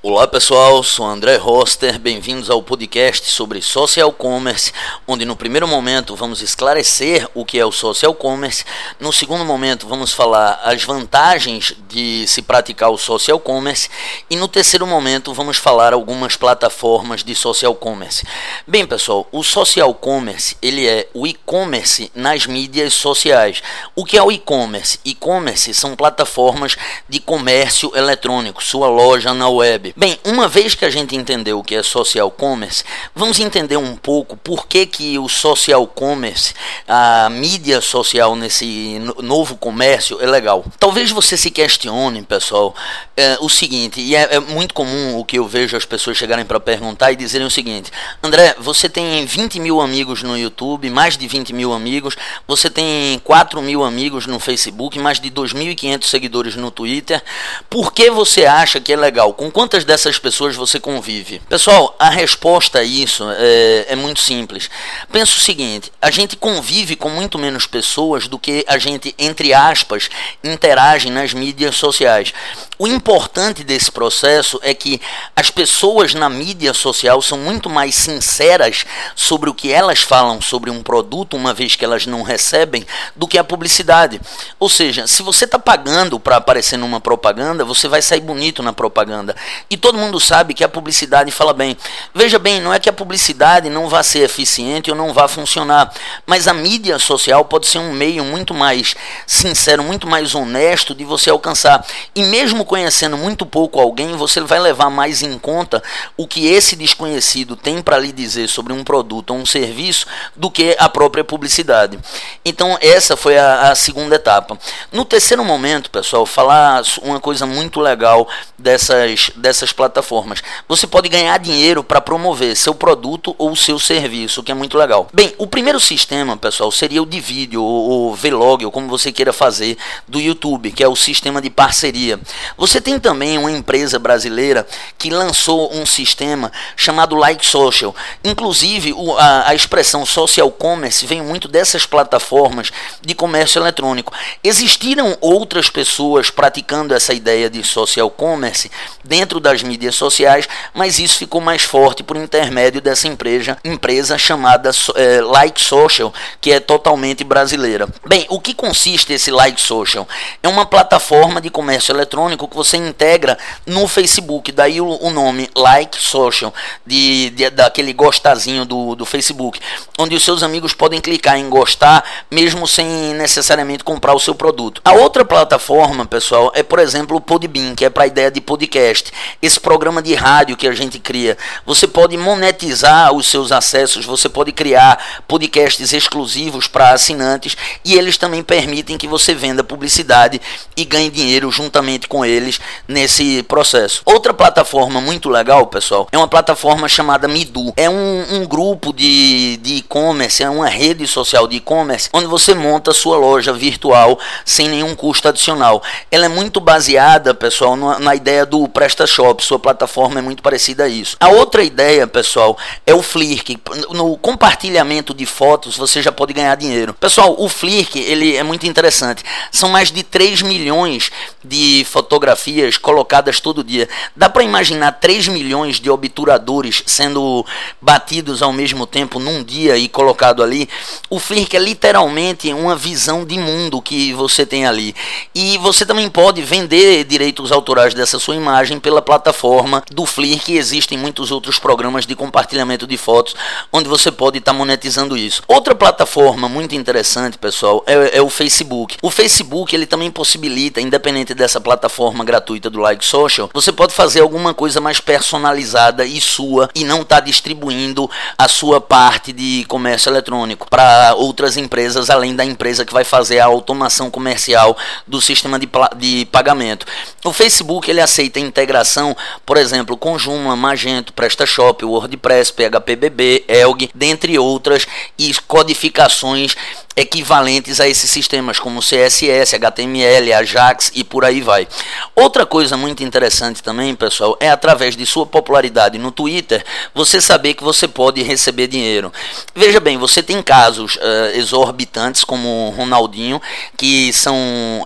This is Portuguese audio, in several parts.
Olá pessoal, sou André Roster, bem-vindos ao podcast sobre social commerce, onde no primeiro momento vamos esclarecer o que é o social commerce, no segundo momento vamos falar as vantagens de se praticar o social commerce e no terceiro momento vamos falar algumas plataformas de social commerce. Bem pessoal, o social commerce ele é o e-commerce nas mídias sociais. O que é o e-commerce? E-commerce são plataformas de comércio eletrônico, sua loja na web Bem, uma vez que a gente entendeu o que é social commerce, vamos entender um pouco por que, que o social commerce, a mídia social nesse novo comércio é legal. Talvez você se questione, pessoal, é, o seguinte, e é, é, muito comum o que eu vejo as pessoas chegarem para perguntar e dizerem o seguinte: André, você tem 20 mil amigos no YouTube, mais de 20 mil amigos, você tem 4 mil amigos no Facebook, mais de 2.500 seguidores no Twitter, por que você acha que é legal? Com quantas quantas dessas pessoas você convive? Pessoal, a resposta a isso é, é muito simples. Pensa o seguinte: a gente convive com muito menos pessoas do que a gente, entre aspas, interage nas mídias sociais. O importante desse processo é que as pessoas na mídia social são muito mais sinceras sobre o que elas falam sobre um produto, uma vez que elas não recebem, do que a publicidade. Ou seja, se você está pagando para aparecer numa propaganda, você vai sair bonito na propaganda. E todo mundo sabe que a publicidade fala bem. Veja bem, não é que a publicidade não vá ser eficiente ou não vá funcionar, mas a mídia social pode ser um meio muito mais sincero, muito mais honesto de você alcançar. E mesmo conhecendo muito pouco alguém, você vai levar mais em conta o que esse desconhecido tem para lhe dizer sobre um produto ou um serviço do que a própria publicidade. Então, essa foi a, a segunda etapa. No terceiro momento, pessoal, falar uma coisa muito legal dessas, dessas plataformas. Você pode ganhar dinheiro para promover seu produto ou seu serviço, o que é muito legal. Bem, o primeiro sistema, pessoal, seria o de vídeo ou vlog, ou como você queira fazer, do YouTube, que é o sistema de parceria. Você tem também uma empresa brasileira que lançou um sistema chamado Like Social. Inclusive, o, a, a expressão social commerce vem muito dessas plataformas de comércio eletrônico. Existiram outras pessoas praticando essa ideia de social commerce dentro das mídias sociais, mas isso ficou mais forte por intermédio dessa empresa, empresa chamada é, Like Social, que é totalmente brasileira. Bem, o que consiste esse Like Social? É uma plataforma de comércio eletrônico que você integra no Facebook, daí o, o nome Like Social, de, de, daquele gostazinho do, do Facebook, onde os seus amigos podem clicar em gostar, mesmo sem necessariamente comprar o seu produto. A outra plataforma, pessoal, é por exemplo o Podbean, que é para a ideia de podcast. Esse programa de rádio que a gente cria, você pode monetizar os seus acessos, você pode criar podcasts exclusivos para assinantes e eles também permitem que você venda publicidade e ganhe dinheiro juntamente com eles nesse processo. Outra plataforma muito legal, pessoal, é uma plataforma chamada Midu. É um, um grupo de e-commerce, é uma rede social de e-commerce, onde você monta sua loja virtual sem nenhum custo adicional. Ela é muito baseada, pessoal, na, na ideia do PrestaShop. Sua plataforma é muito parecida a isso. A outra ideia, pessoal, é o Flirk. No compartilhamento de fotos, você já pode ganhar dinheiro. Pessoal, o Flirk, ele é muito interessante. São mais de 3 milhões de fotografias colocadas todo dia. Dá para imaginar 3 milhões de obturadores sendo batidos ao mesmo tempo num dia e colocado ali? O Flirk é literalmente uma visão de mundo que você tem ali. E você também pode vender direitos autorais dessa sua imagem pela plataforma do Flir, que existem muitos outros programas de compartilhamento de fotos onde você pode estar tá monetizando isso. Outra plataforma muito interessante, pessoal, é, é, o Facebook. O Facebook ele também possibilita, independente dessa plataforma gratuita do Like Social, você pode fazer alguma coisa mais personalizada e sua e não estar tá distribuindo a sua parte de comércio eletrônico para outras empresas além da empresa que vai fazer a automação comercial do sistema de, de pagamento. O Facebook ele aceita integração, por exemplo, com Joomla, Magento, PrestaShop, WordPress, PHPBB, Elg, dentre outras, e codificações equivalentes a esses sistemas como CSS, HTML, Ajax e por aí vai. Outra coisa muito interessante também, pessoal, é através de sua popularidade no Twitter, você saber que você pode receber dinheiro. Veja bem, você tem casos uh, exorbitantes como o Ronaldinho, que são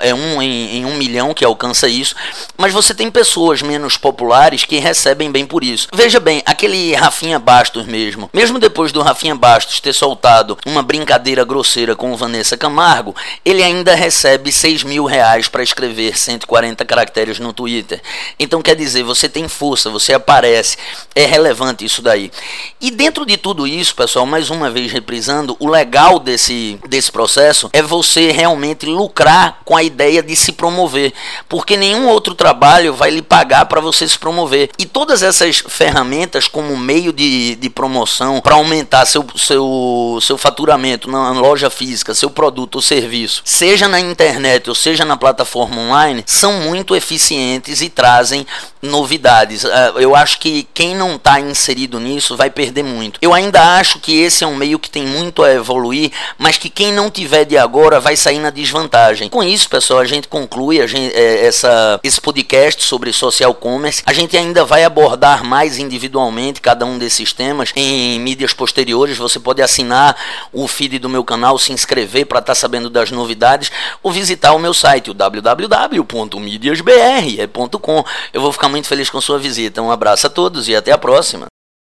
é um em, em um milhão que alcança isso, mas você tem pessoas menos populares que recebem bem por isso. Veja bem, aquele Rafinha Bastos mesmo, mesmo depois do Rafinha Bastos ter soltado uma brincadeira grosseira com Vanessa Camargo, ele ainda recebe 6 mil reais para escrever 140 caracteres no Twitter. Então quer dizer, você tem força, você aparece, é relevante isso daí. E dentro de tudo isso, pessoal, mais uma vez reprisando, o legal desse, desse processo é você realmente lucrar com a ideia de se promover, porque nenhum outro trabalho vai lhe pagar para você se promover. E todas essas ferramentas como meio de, de promoção para aumentar seu, seu, seu faturamento na loja física, seu produto ou serviço, seja na internet ou seja na plataforma online, são muito eficientes e trazem novidades. Ah, eu acho que quem não está inserido nisso vai perder muito. Eu ainda acho que esse é um meio que tem muito a evoluir, mas que quem não tiver de agora vai sair na desvantagem. Com isso, pessoal, a gente conclui a gente, é, essa, esse podcast sobre social commerce. A gente ainda vai abordar mais individualmente cada um desses temas em mídias posteriores. Você pode assinar o feed do meu canal, se inscrever para estar tá sabendo das novidades ou visitar o meu site, o www.mediasbr.com. Eu vou ficar muito feliz com sua visita. Um abraço a todos e até a próxima.